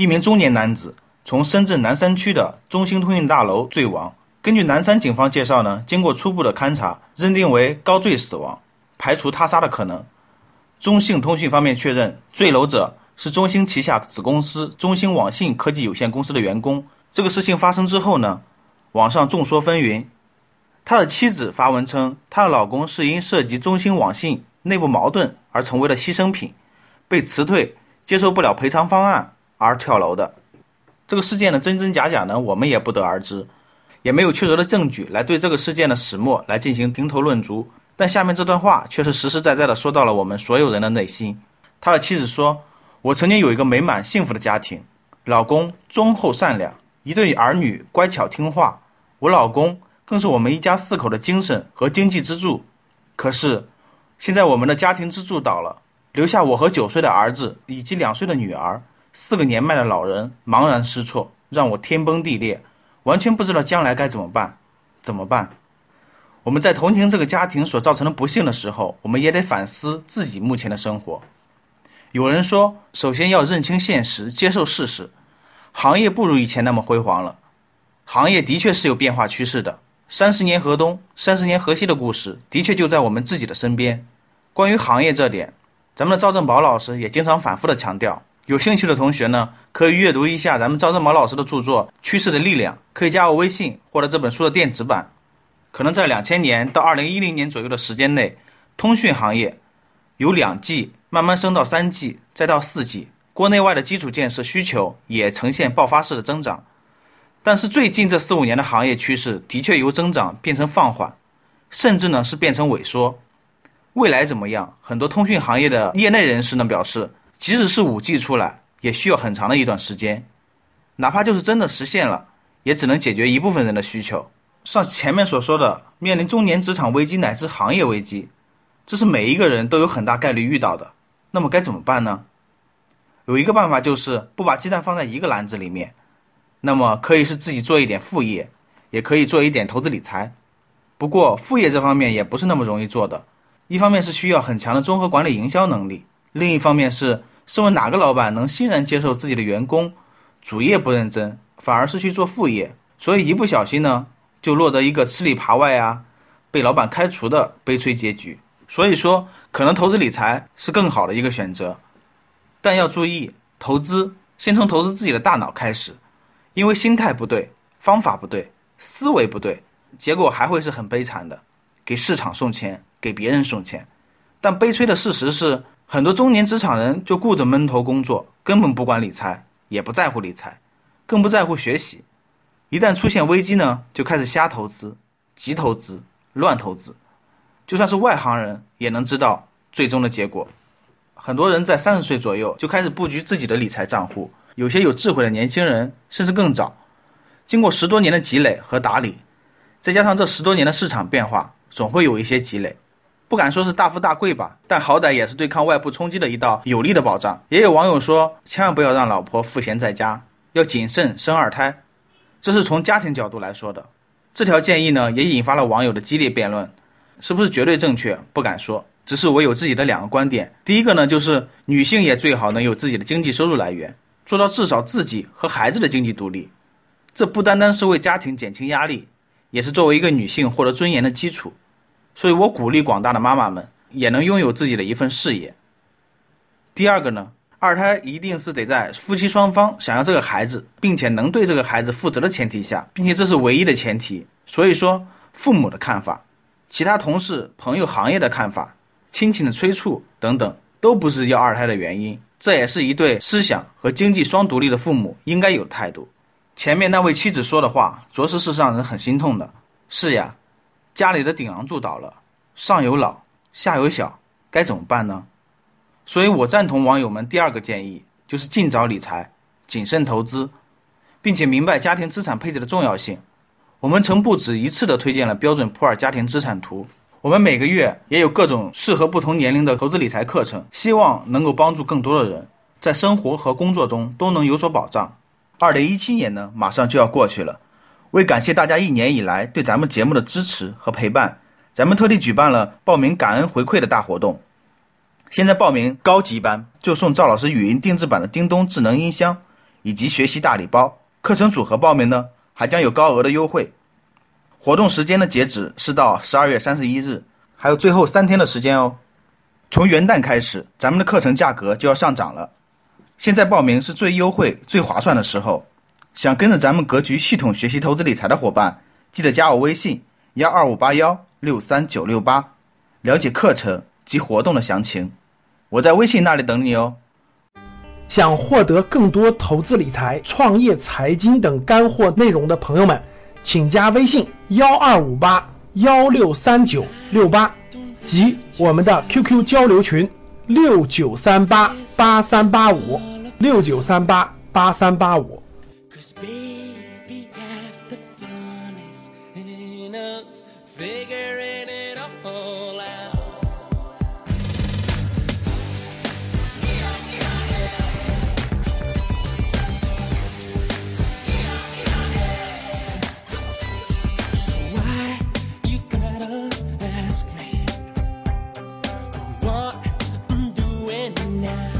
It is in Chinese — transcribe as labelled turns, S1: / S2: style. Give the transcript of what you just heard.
S1: 一名中年男子从深圳南山区的中兴通讯大楼坠亡。根据南山警方介绍呢，经过初步的勘查，认定为高坠死亡，排除他杀的可能。中兴通讯方面确认，坠楼者是中兴旗下子公司中兴网信科技有限公司的员工。这个事情发生之后呢，网上众说纷纭。他的妻子发文称，她的老公是因涉及中兴网信内部矛盾而成为了牺牲品。被辞退，接受不了赔偿方案而跳楼的这个事件的真真假假呢？我们也不得而知，也没有确凿的证据来对这个事件的始末来进行评头论足。但下面这段话却是实实在在的说到了我们所有人的内心。他的妻子说：“我曾经有一个美满幸福的家庭，老公忠厚善良，一对儿女乖巧听话，我老公更是我们一家四口的精神和经济支柱。可是现在我们的家庭支柱倒了。”留下我和九岁的儿子以及两岁的女儿，四个年迈的老人茫然失措，让我天崩地裂，完全不知道将来该怎么办。怎么办？我们在同情这个家庭所造成的不幸的时候，我们也得反思自己目前的生活。有人说，首先要认清现实，接受事实。行业不如以前那么辉煌了，行业的确是有变化趋势的。三十年河东，三十年河西的故事，的确就在我们自己的身边。关于行业这点，咱们的赵正宝老师也经常反复的强调，有兴趣的同学呢，可以阅读一下咱们赵正宝老师的著作《趋势的力量》，可以加我微信获得这本书的电子版。可能在两千年到二零一零年左右的时间内，通讯行业由两 G 慢慢升到三 G，再到四 G，国内外的基础建设需求也呈现爆发式的增长。但是最近这四五年的行业趋势的确由增长变成放缓，甚至呢是变成萎缩。未来怎么样？很多通讯行业的业内人士呢表示，即使是五 G 出来，也需要很长的一段时间。哪怕就是真的实现了，也只能解决一部分人的需求。像前面所说的，面临中年职场危机乃至行业危机，这是每一个人都有很大概率遇到的。那么该怎么办呢？有一个办法就是不把鸡蛋放在一个篮子里面。那么可以是自己做一点副业，也可以做一点投资理财。不过副业这方面也不是那么容易做的。一方面是需要很强的综合管理营销能力，另一方面是身为哪个老板能欣然接受自己的员工主业不认真，反而是去做副业，所以一不小心呢，就落得一个吃里扒外啊，被老板开除的悲催结局。所以说，可能投资理财是更好的一个选择，但要注意，投资先从投资自己的大脑开始，因为心态不对，方法不对，思维不对，结果还会是很悲惨的。给市场送钱，给别人送钱，但悲催的事实是，很多中年职场人就顾着闷头工作，根本不管理财，也不在乎理财，更不在乎学习。一旦出现危机呢，就开始瞎投资、急投资、乱投资。就算是外行人也能知道最终的结果。很多人在三十岁左右就开始布局自己的理财账户，有些有智慧的年轻人甚至更早。经过十多年的积累和打理，再加上这十多年的市场变化。总会有一些积累，不敢说是大富大贵吧，但好歹也是对抗外部冲击的一道有力的保障。也有网友说，千万不要让老婆赋闲在家，要谨慎生二胎，这是从家庭角度来说的。这条建议呢，也引发了网友的激烈辩论，是不是绝对正确？不敢说，只是我有自己的两个观点。第一个呢，就是女性也最好能有自己的经济收入来源，做到至少自己和孩子的经济独立，这不单单是为家庭减轻压力。也是作为一个女性获得尊严的基础，所以我鼓励广大的妈妈们也能拥有自己的一份事业。第二个呢，二胎一定是得在夫妻双方想要这个孩子，并且能对这个孩子负责的前提下，并且这是唯一的前提。所以说，父母的看法、其他同事、朋友、行业的看法、亲戚的催促等等，都不是要二胎的原因。这也是一对思想和经济双独立的父母应该有的态度。前面那位妻子说的话，着实是让人很心痛的。是呀，家里的顶梁柱倒了，上有老，下有小，该怎么办呢？所以我赞同网友们第二个建议，就是尽早理财，谨慎投资，并且明白家庭资产配置的重要性。我们曾不止一次的推荐了标准普尔家庭资产图。我们每个月也有各种适合不同年龄的投资理财课程，希望能够帮助更多的人在生活和工作中都能有所保障。二零一七年呢，马上就要过去了。为感谢大家一年以来对咱们节目的支持和陪伴，咱们特地举办了报名感恩回馈的大活动。现在报名高级班就送赵老师语音定制版的叮咚智能音箱以及学习大礼包。课程组合报名呢，还将有高额的优惠。活动时间的截止是到十二月三十一日，还有最后三天的时间哦。从元旦开始，咱们的课程价格就要上涨了。现在报名是最优惠、最划算的时候。想跟着咱们格局系统学习投资理财的伙伴，记得加我微信幺二五八幺六三九六八，了解课程及活动的详情。我在微信那里等你哦。
S2: 想获得更多投资理财、创业财经等干货内容的朋友们。请加微信幺二五八幺六三九六八及我们的 QQ 交流群六九三八八三八五六九三八八三八五。Cause baby, half the fun is in us figuring it all out. now